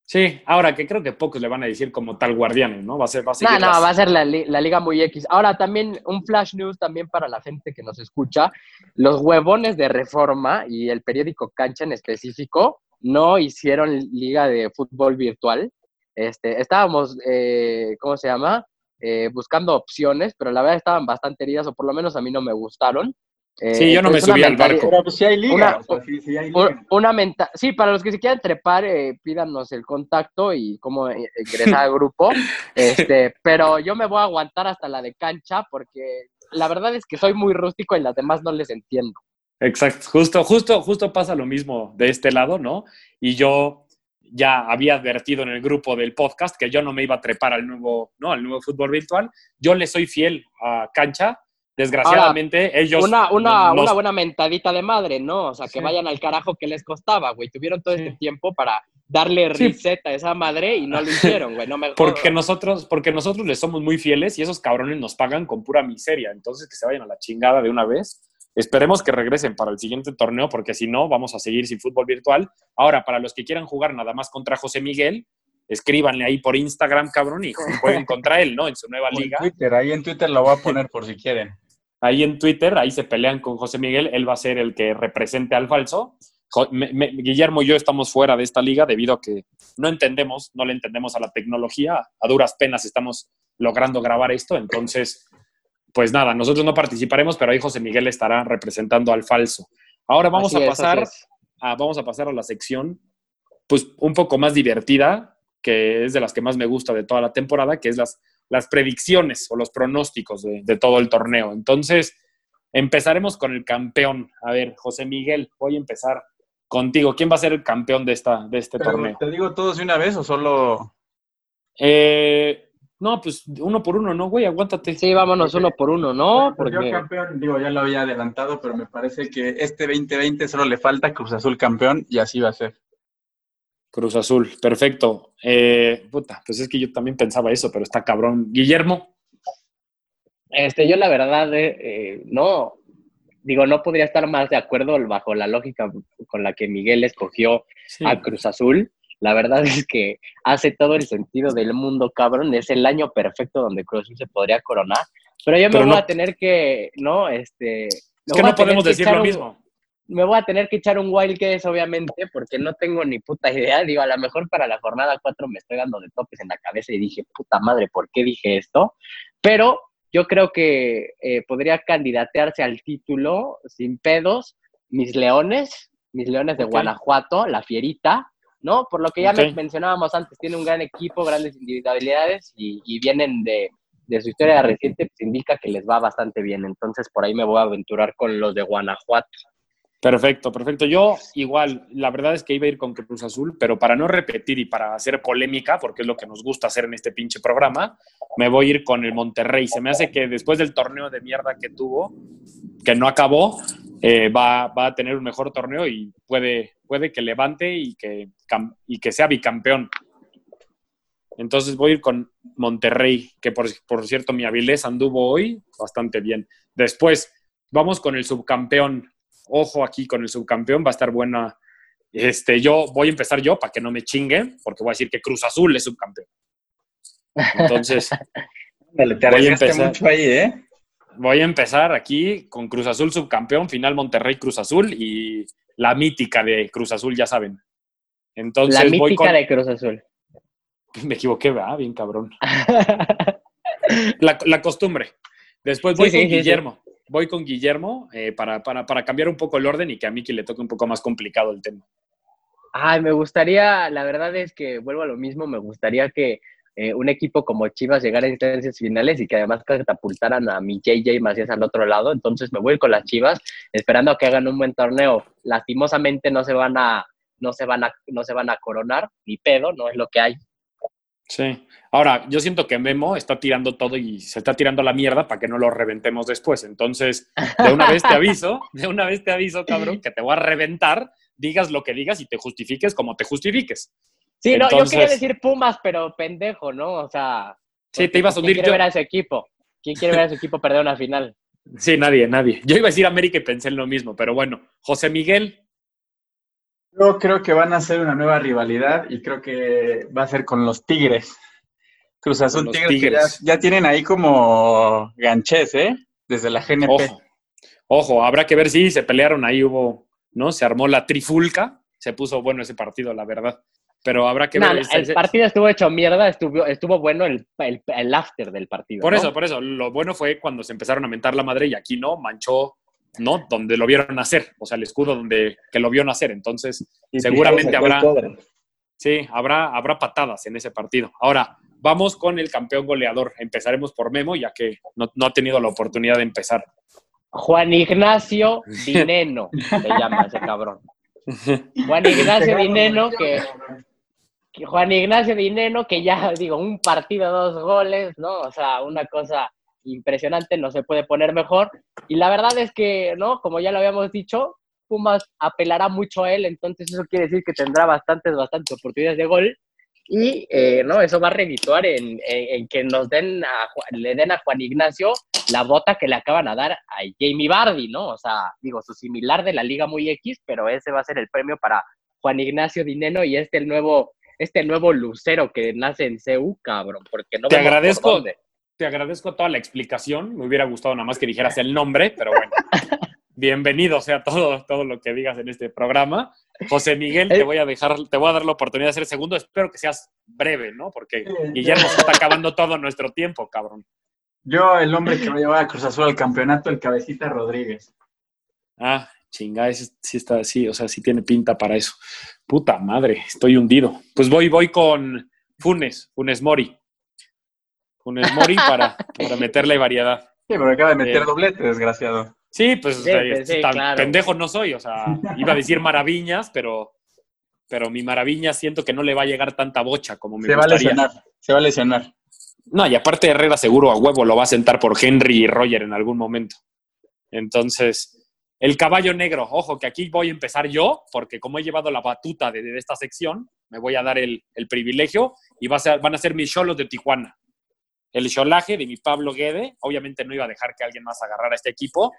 Sí, ahora que creo que pocos le van a decir como tal guardianes, ¿no? Va a ser, va No, no, va a ser la, la, liga muy X. Ahora también un flash news también para la gente que nos escucha. Los huevones de Reforma y el periódico Cancha en específico no hicieron liga de fútbol virtual. Este, estábamos, eh, ¿cómo se llama? Eh, buscando opciones, pero la verdad estaban bastante heridas, o por lo menos a mí no me gustaron. Sí, yo no me subí al barco. Pero pues sí hay liga. Una, sí, sí, para los que se quieran trepar, eh, pídanos el contacto y cómo ingresar al grupo. [LAUGHS] este, pero yo me voy a aguantar hasta la de cancha porque la verdad es que soy muy rústico y las demás no les entiendo. Exacto, justo, justo, justo pasa lo mismo de este lado, ¿no? Y yo ya había advertido en el grupo del podcast que yo no me iba a trepar al nuevo, ¿no? al nuevo fútbol virtual. Yo le soy fiel a cancha. Desgraciadamente, ellos. Una, una, una, buena mentadita de madre, ¿no? O sea, que vayan al carajo que les costaba, güey. Tuvieron todo este tiempo para darle reset a esa madre y no lo hicieron, güey. No me porque nosotros, porque nosotros les somos muy fieles y esos cabrones nos pagan con pura miseria. Entonces, que se vayan a la chingada de una vez. Esperemos que regresen para el siguiente torneo, porque si no, vamos a seguir sin fútbol virtual. Ahora, para los que quieran jugar nada más contra José Miguel, escríbanle ahí por Instagram, cabrón, y [LAUGHS] jueguen contra él, ¿no? En su nueva liga. En Twitter, ahí en Twitter lo voy a poner por si quieren. Ahí en Twitter, ahí se pelean con José Miguel, él va a ser el que represente al falso. Guillermo y yo estamos fuera de esta liga debido a que no entendemos, no le entendemos a la tecnología, a duras penas estamos logrando grabar esto, entonces pues nada, nosotros no participaremos, pero ahí José Miguel estará representando al falso. Ahora vamos a pasar a, vamos a pasar a la sección pues un poco más divertida, que es de las que más me gusta de toda la temporada, que es las, las predicciones o los pronósticos de, todo el torneo. Entonces, empezaremos con el campeón. A ver, José Miguel, voy a empezar contigo. ¿Quién va a ser el campeón de, esta, de este torneo? ¿Te digo todos de una vez o solo...? Eh, no, pues uno por uno, ¿no, güey? Aguántate. Sí, vámonos uno por uno, ¿no? Porque... Yo campeón, digo, ya lo había adelantado, pero me parece que este 2020 solo le falta Cruz Azul campeón y así va a ser. Cruz Azul, perfecto. Eh, puta, pues es que yo también pensaba eso, pero está cabrón. Guillermo. Este, yo la verdad, eh, eh, no, digo, no podría estar más de acuerdo bajo la lógica con la que Miguel escogió a Cruz Azul la verdad es que hace todo el sentido del mundo, cabrón. Es el año perfecto donde Cruz Azul se podría coronar. Pero yo me voy a tener que, ¿no? Este, es que no podemos decir lo mismo. Me voy a tener que echar un wild es obviamente, porque no tengo ni puta idea. Digo, a lo mejor para la jornada 4 me estoy dando de topes en la cabeza y dije, puta madre, ¿por qué dije esto? Pero yo creo que eh, podría candidatearse al título sin pedos mis leones, mis leones de Guanajuato, la fierita, ¿no? Por lo que ya mencionábamos antes, tiene un gran equipo, grandes individualidades y, vienen de, su historia reciente, pues indica que les va bastante bien. Entonces, por ahí me voy a aventurar con los de Guanajuato. Perfecto, perfecto. Yo igual, la verdad es que iba a ir con Cruz Azul, pero para no repetir y para hacer polémica, porque es lo que nos gusta hacer en este pinche programa, me voy a ir con el Monterrey. Se me hace que después del torneo de mierda que tuvo, que no acabó, eh, va, a tener un mejor torneo y puede, puede que levante y que, y que sea bicampeón. Entonces voy a ir con Monterrey, que por, por cierto mi Avilés anduvo hoy bastante bien. Después vamos con el subcampeón. Ojo aquí con el subcampeón, va a estar buena. Este, yo voy a empezar yo para que no me chinguen, porque voy a decir que Cruz Azul es subcampeón. Entonces, [LAUGHS] te voy a empezar. mucho ahí, ¿eh? voy a empezar aquí con Cruz Azul subcampeón, final Monterrey Cruz Azul y la mítica de Cruz Azul, ya saben. Entonces La voy mítica con... de Cruz Azul. [LAUGHS] Me equivoqué, ¿verdad? Bien cabrón. La, la costumbre. Después voy Sí, con sí, sí, sí. Voy con Guillermo eh, para, para, para cambiar un poco el orden y que a Miki le toque un poco más complicado el tema. Ay, me gustaría, la verdad es que vuelvo a lo mismo, me gustaría que eh, un equipo como Chivas llegara a instancias finales y que además catapultaran a mi JJ Macías al otro lado. Entonces me voy con las Chivas, esperando a que hagan un buen torneo. Lastimosamente no se van a, no se van a, no se van a coronar, ni pedo, no es lo que hay. Sí. Ahora, yo siento que Memo está tirando todo y se está tirando la mierda para que no lo reventemos después. Entonces, de una vez te aviso, [LAUGHS] de una vez te aviso, cabrón, que te voy a reventar, digas lo que digas y te justifiques como te justifiques. Sí, no, yo quería decir Pumas, pero pendejo, ¿no? O sea, Sí, te ibas a ¿quién hundir quiere yo. ver a su equipo? ¿Quién quiere ver a su equipo perder una final? Sí, nadie, nadie. Yo iba a decir América y pensé en lo mismo, pero bueno, José Miguel, Yo creo que van a hacer una nueva rivalidad y creo que va a ser con los Tigres. Cruz Azul Tigres, ya, ya tienen ahí como ganchés, ¿eh? Desde la GNP. ojo, ojo, habrá que ver si se pelearon ahí, hubo, ¿no? Se armó la trifulca, se puso bueno ese partido, la verdad. Pero habrá que No, ver. el partido estuvo hecho mierda, estuvo, estuvo bueno el, el, el after del partido. Por ¿no? eso, por eso. Lo bueno fue cuando se empezaron a mentar la madre y aquí no, manchó, ¿no? Donde lo vieron nacer, o sea, el escudo donde que lo vio nacer. Entonces, Y seguramente habrá- sí, habrá, habrá patadas en ese partido. Ahora, vamos con el campeón goleador. Empezaremos por Memo, ya que no, no ha tenido la oportunidad de empezar. Juan Ignacio Dineno, se llama ese cabrón. Juan Ignacio Dineno, que, que Juan Ignacio Dineno, que ya digo, un partido, dos goles, ¿no? O sea, una cosa impresionante, no se puede poner mejor. Y la verdad es que, ¿no? Como ya lo habíamos dicho, Pumas apelará mucho a él, entonces eso quiere decir que tendrá bastantes, bastantes oportunidades de gol. Y, eh, ¿no? Eso va a redituar en, en- en que nos den a, le den a Juan Ignacio la bota que le acaban a dar a Jamie Bardi, ¿no? O sea, digo, su similar de la Liga muy X, pero ese va a ser el premio para Juan Ignacio Dineno y este el nuevo, este nuevo lucero que nace en CU, cabrón, porque no Te por agradezco. dónde. Te agradezco toda la explicación. Me hubiera gustado nada más que dijeras el nombre, pero bueno. Bienvenido sea todo, todo lo que digas en este programa. José Miguel, te voy a dejar, te voy a dar la oportunidad de ser segundo. Espero que seas breve, ¿no? Porque Guillermo se está acabando todo nuestro tiempo, cabrón. Yo, el hombre que va a llevar a Cruz Azul al campeonato, el Cabecita Rodríguez. Ah, chinga, ese sí está así, o sea, sí tiene pinta para eso. Puta madre, estoy hundido. Pues voy, voy con Funes, Funes Mori. Funes Mori para, [LAUGHS] para meterle variedad. Sí, pero acaba de meter Eh. doblete, desgraciado. Sí, pues o Sí, sea, pues, sí, tan claro. pendejo no soy, o sea, iba a decir [LAUGHS] maravillas, pero, pero mi maravilla siento que no le va a llegar tanta bocha como me Se va a lesionar, se va a lesionar. No, y aparte Herrera seguro a huevo lo va a sentar por Henry y Roger en algún momento. Entonces, el caballo negro, ojo que aquí voy a empezar yo, porque como he llevado la batuta de, de esta sección, me voy a dar el, el privilegio y va a ser- van a ser mis cholos de Tijuana. El cholaje de mi Pablo Guede, obviamente no iba a dejar que alguien más agarrara este equipo.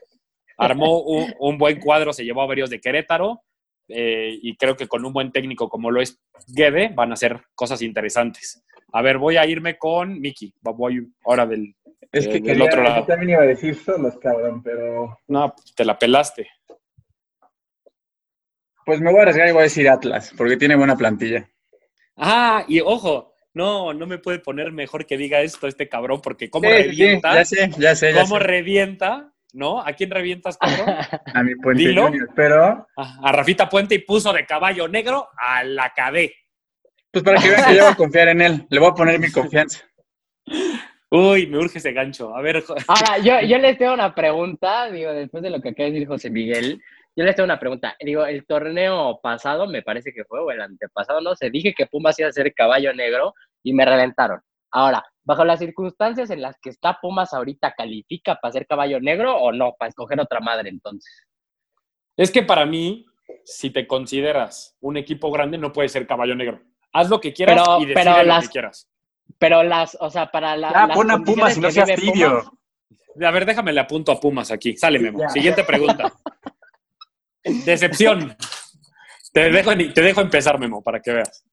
Armó [LAUGHS] un, un buen cuadro, se llevó a varios de Querétaro eh, y creo que con un buen técnico como lo es Guede van a hacer cosas interesantes. A ver, voy a irme con Miki. Voy ahora del. Es Eh, que del quería, otro lado. yo también iba a decir solos, cabrón, pero... No, te la pelaste. Pues me voy a arriesgar y voy a decir Atlas, porque tiene buena plantilla. Ah, y ojo, no, no me puede poner mejor que diga esto este cabrón, porque cómo Sí, revienta, ya sé, ya sé, ya cómo sé. revienta, ¿no? ¿A quién revientas, cabrón? [LAUGHS] A mi Puente Dilo. Junior, pero... A, a Rafita Puente y puso de caballo negro a la cadé. Pues para que vean que yo voy a confiar en él, le voy a poner mi [LAUGHS] confianza. Uy, me urge ese gancho. A ver, Ahora, yo, yo [LAUGHS] les tengo una pregunta, digo, después de lo que acaba de decir José Miguel, yo les tengo una pregunta. Digo, el torneo pasado, me parece que fue, o el antepasado, no sé, dije que Pumas iba a ser caballo negro y me reventaron. Ahora, bajo las circunstancias en las que está Pumas ahorita, ¿califica para ser caballo negro o no? Para escoger otra madre, entonces. es que para mí, si te consideras un equipo grande, no puedes ser caballo negro. Haz lo que quieras Pero- y decide pero lo las- que quieras. Pero las, o sea, para la. Ya, las pon a Pumas y no seas tibio. Pumas- A ver, déjame le apunto a Pumas aquí. Sale, Memo. Ya. Siguiente pregunta. [LAUGHS] Decepción. Te dejo, te dejo empezar, Memo, para que veas.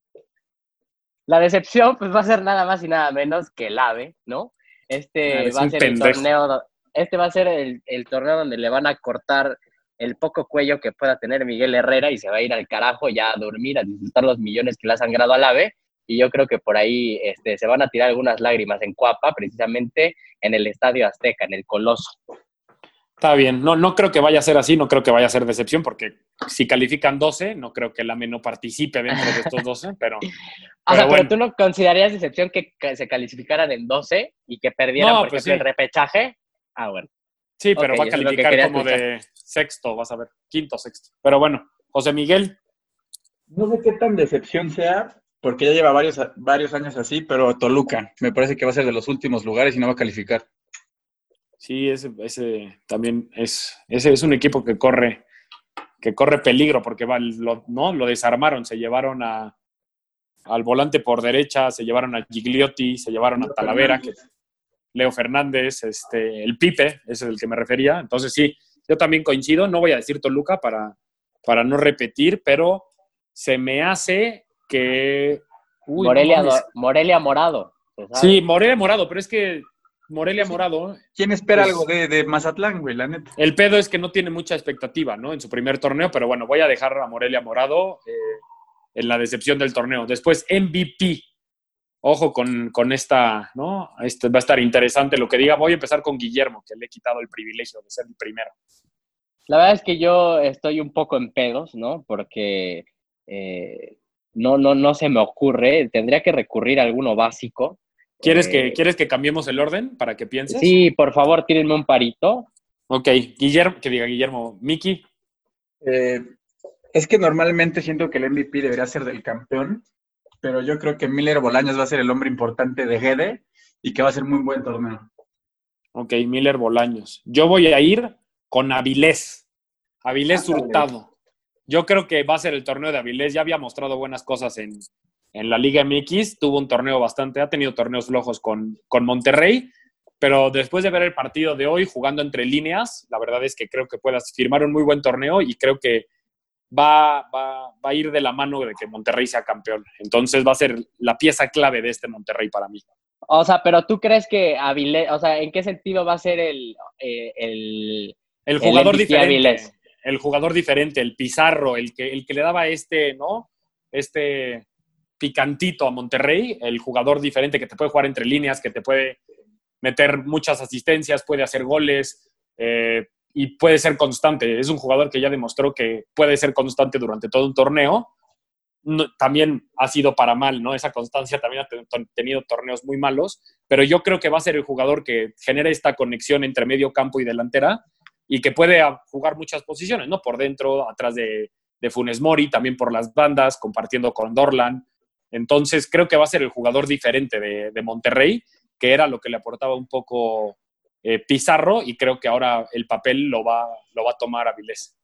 La decepción, pues va a ser nada más y nada menos que el AVE, ¿no? Este Eres va a ser pendejo. el torneo, este va a ser el, el torneo donde le van a cortar el poco cuello que pueda tener Miguel Herrera y se va a ir al carajo ya a dormir, a disfrutar los millones que le ha sangrado al AVE. Y yo creo que por ahí este, se van a tirar algunas lágrimas en Cuapa, precisamente en el Estadio Azteca, en el Coloso. Está bien, no, no creo que vaya a ser así, no creo que vaya a ser decepción, porque si califican 12, no creo que el AME no participe dentro de estos 12, pero... [LAUGHS] o sea, pero tú no considerarías decepción que, se calificaran en 12 y que perdieran, por pues ejemplo, el repechaje. Ah, bueno. Sí, pero va a calificar como de sexto, vas a ver, quinto, sexto. Pero bueno, José Miguel. No sé qué tan decepción sea, porque ya lleva varios, varios años así, pero Toluca me parece que va a ser de los últimos lugares y no va a calificar. Sí, ese, ese también es, ese es un equipo que corre, que corre peligro porque va, lo, ¿no? lo desarmaron, se llevaron a, al volante por derecha, se llevaron a Gigliotti, se llevaron a Talavera, que, Leo Fernández, este, el Pipe, ese es el que me refería. Entonces sí, yo también coincido, no voy a decir Toluca para, para no repetir, pero se me hace que... Morelia, Morelia Morado. Sí, Morelia Morado, pero es que Morelia Morado. ¿Quién espera algo de, Mazatlán, güey, la neta? El pedo es que no tiene mucha expectativa, ¿no? En su primer torneo, pero bueno, voy a dejar a Morelia Morado eh, en la decepción del torneo. Después, MVP. Ojo con, con, esta, ¿no? Este va a estar interesante lo que diga. Voy a empezar con Guillermo, que le he quitado el privilegio de ser el primero. La verdad es que yo estoy un poco en pedos, ¿no? Porque eh, no, no, no se me ocurre. Tendría que recurrir a alguno básico. ¿Quieres, que, eh, ¿Quieres que cambiemos el orden para que pienses? Sí, por favor, tírenme un parito. Ok, Guillermo, que diga Guillermo. Miki. Eh, es que normalmente siento que el MVP debería ser del campeón, pero yo creo que Miller Bolaños va a ser el hombre importante de Gede y que va a ser muy buen torneo. Ok, Miller Bolaños. Yo voy a ir con Avilés. Avilés Hurtado. Yo creo que va a ser el torneo de Avilés. Ya había mostrado buenas cosas en, en la Liga MX, tuvo un torneo bastante, ha tenido torneos flojos con, con Monterrey, pero después de ver el partido de hoy jugando entre líneas, la verdad es que creo que puedas firmar un muy buen torneo y creo que va, va, va, a ir de la mano de que Monterrey sea campeón. Entonces va a ser la pieza clave de este Monterrey para mí. O sea, pero tú crees que Avilés, o sea, ¿en qué sentido va a ser el... Eh, el, el jugador diferente. El jugador diferente, el Pizarro, el que, el que le daba este, ¿no? Este picantito a Monterrey, el jugador diferente que te puede jugar entre líneas, que te puede meter muchas asistencias, puede hacer goles eh, y puede ser constante. Es un jugador que ya demostró que puede ser constante durante todo un torneo. también ha sido para mal, ¿no? Esa constancia también ha tenido torneos muy malos, pero yo creo que va a ser el jugador que genera esta conexión entre medio campo y delantera y que puede jugar muchas posiciones, ¿no? Por dentro, atrás de, de Funes Mori, también por las bandas, compartiendo con Dorlan. Entonces creo que va a ser el jugador diferente de, Monterrey, que era lo que le aportaba un poco eh, Pizarro y creo que ahora el papel lo va, lo va a tomar Avilés.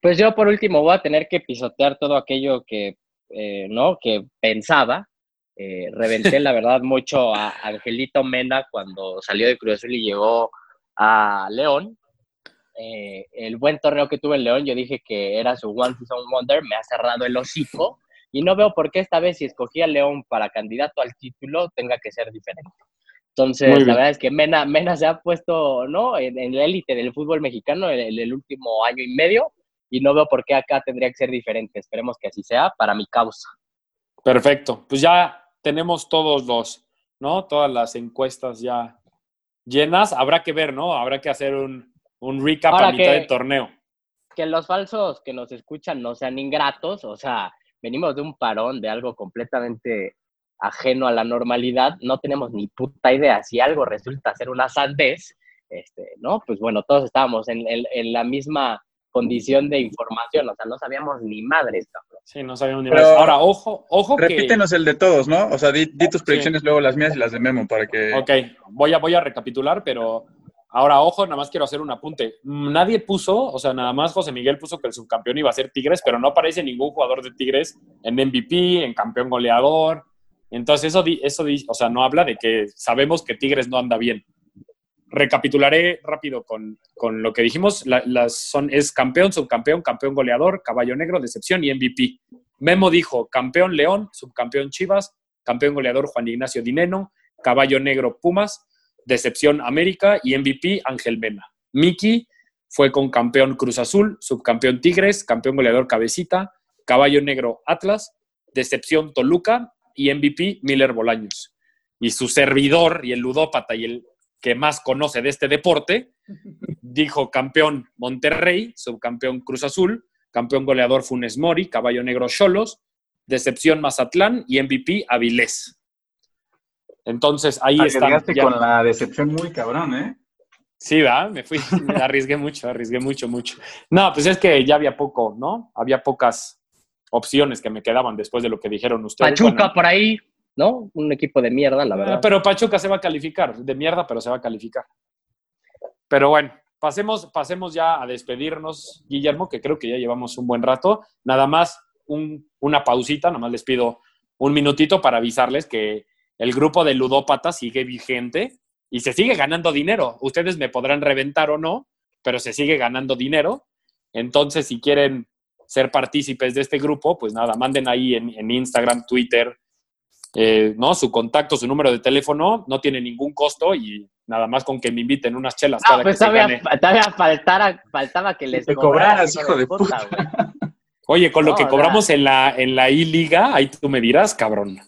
Pues yo por último voy a tener que pisotear todo aquello que, eh, ¿no? que pensaba. Eh, reventé la verdad [LAUGHS] mucho a Angelito Mena cuando salió de Cruz Azul y llegó a León. el buen torneo que tuve en León, yo dije que era su One Season Wonder, me ha cerrado el hocico y no veo por qué esta vez, si escogía León para candidato al título, tenga que ser diferente. Entonces, la verdad es que Mena, Mena se ha puesto ¿no? en, en la élite del fútbol mexicano en, el último año y medio y no veo por qué acá tendría que ser diferente. Esperemos que así sea para mi causa. Perfecto. Pues ya tenemos todos los, ¿no? Todas las encuestas ya llenas. Habrá que ver, ¿no? Habrá que hacer un, un recap a mitad del torneo. Que los falsos que nos escuchan no sean ingratos, o sea, venimos de un parón, de algo completamente ajeno a la normalidad, no tenemos ni puta idea si algo resulta ser una sandez, este, ¿no? Pues bueno, todos estábamos en, la misma condición de información, o sea, no sabíamos ni madres, cabrón. Sí, no sabíamos ni madres. Ahora, ojo, ojo Repítenos el de todos, ¿no? O sea, di, tus predicciones, luego las mías y las de Memo para que... Ok, voy a, voy a recapitular, pero Ahora, ojo, nada más quiero hacer un apunte. Nadie puso, o sea, nada más José Miguel puso que el subcampeón iba a ser Tigres, pero no aparece ningún jugador de Tigres en MVP, en campeón goleador. Entonces, eso, eso o sea, no habla de que sabemos que Tigres no anda bien. Recapitularé rápido con, lo que dijimos. las son, es campeón, subcampeón, campeón goleador, caballo negro, decepción y MVP. Memo dijo campeón León, subcampeón Chivas, campeón goleador Juan Ignacio Dineno, caballo negro Pumas, Decepción América y MVP Ángel Mena. Miki, fue con campeón Cruz Azul, subcampeón Tigres, campeón goleador Cabecita, caballo negro Atlas, decepción Toluca y MVP Miller Bolaños. Y su servidor y el ludópata y el que más conoce de este deporte, [LAUGHS] dijo campeón Monterrey, subcampeón Cruz Azul, campeón goleador Funes Mori, caballo negro Cholos, decepción Mazatlán y MVP Avilés. Entonces ahí está. Arriesgaste con la decepción muy cabrón, ¿eh? Sí, va, me fui, me arriesgué mucho, arriesgué mucho, mucho. No, pues es que ya había poco, ¿no? Había pocas opciones que me quedaban después de lo que dijeron ustedes. Pachuca Bueno, por ahí, ¿no? Un equipo de mierda, la verdad. pero Pachuca se va a calificar, de mierda, pero se va a calificar. Pero bueno, pasemos, pasemos ya a despedirnos, Guillermo, que creo que ya llevamos un buen rato. Nada más un- una pausita, nada más les pido un minutito para avisarles que el grupo de ludópatas sigue vigente y se sigue ganando dinero. Ustedes me podrán reventar o no, pero se sigue ganando dinero. Entonces, si quieren ser partícipes de este grupo, pues nada, manden ahí en, en Instagram, Twitter, eh, ¿no? Su contacto, su número de teléfono, no tiene ningún costo y nada más con que me inviten unas chelas Ah, cada pues que se todavía, gane. todavía faltara- faltaba que les te cobraras, hijo de güey. Oye, con lo No, que o cobramos en la, en la I-Liga, ahí tú me dirás, cabrón.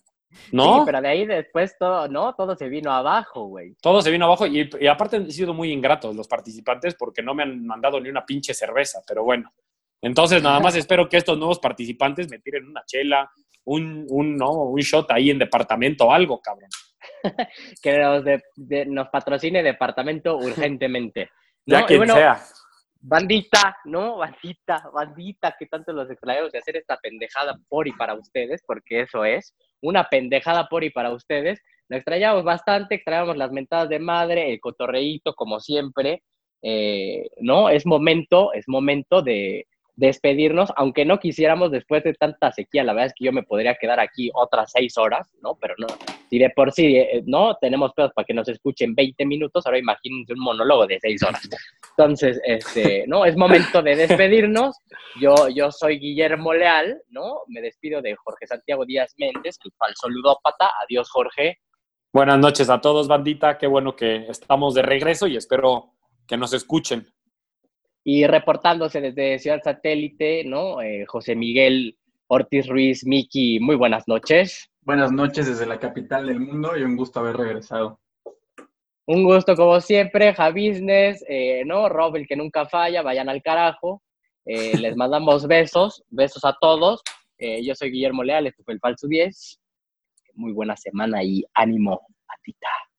¿No? Sí, pero de ahí después todo, ¿no? Todo se vino abajo, güey. Todo se vino abajo y, y aparte han sido muy ingratos los participantes porque no me han mandado ni una pinche cerveza, pero bueno. Entonces, nada más [LAUGHS] espero que estos nuevos participantes me tiren una chela, un, un, ¿no? un shot ahí en departamento o algo, cabrón. [LAUGHS] Que nos, de- de- nos patrocine departamento urgentemente. [LAUGHS] Ya ¿no? Y quien bueno, sea. Bandita, ¿no? Bandita, bandita, que tanto los extrañamos de hacer esta pendejada por y para ustedes, porque eso es, una pendejada por y para ustedes. Lo extrañamos bastante, extrañamos las mentadas de madre, el cotorreíto, como siempre, eh, ¿no? Es momento, es momento de despedirnos, aunque no quisiéramos después de tanta sequía, la verdad es que yo me podría quedar aquí otras seis horas, ¿no? Pero no, si de por sí, eh, ¿no? Tenemos pedos para que nos escuchen 20 minutos, ahora imagínense un monólogo de seis horas. Entonces, este, ¿no? Es momento de despedirnos. Yo, yo soy Guillermo Leal, ¿no? Me despido de Jorge Santiago Díaz Méndez, el falso ludópata. Adiós, Jorge. Buenas noches a todos, bandita. Qué bueno que estamos de regreso y espero que nos escuchen. Y reportándose desde Ciudad Satélite, ¿no? Eh, José Miguel Ortiz Ruiz, Miki, muy buenas noches. Buenas noches desde la capital del mundo y un gusto haber regresado. Un gusto como siempre, Javisnes, eh, ¿no? Rob, el que nunca falla, vayan al carajo. Eh, les [LAUGHS] mandamos besos, besos a todos. Eh, yo soy Guillermo Leal, esto fue el Falso 10. Muy buena semana y ánimo, patita.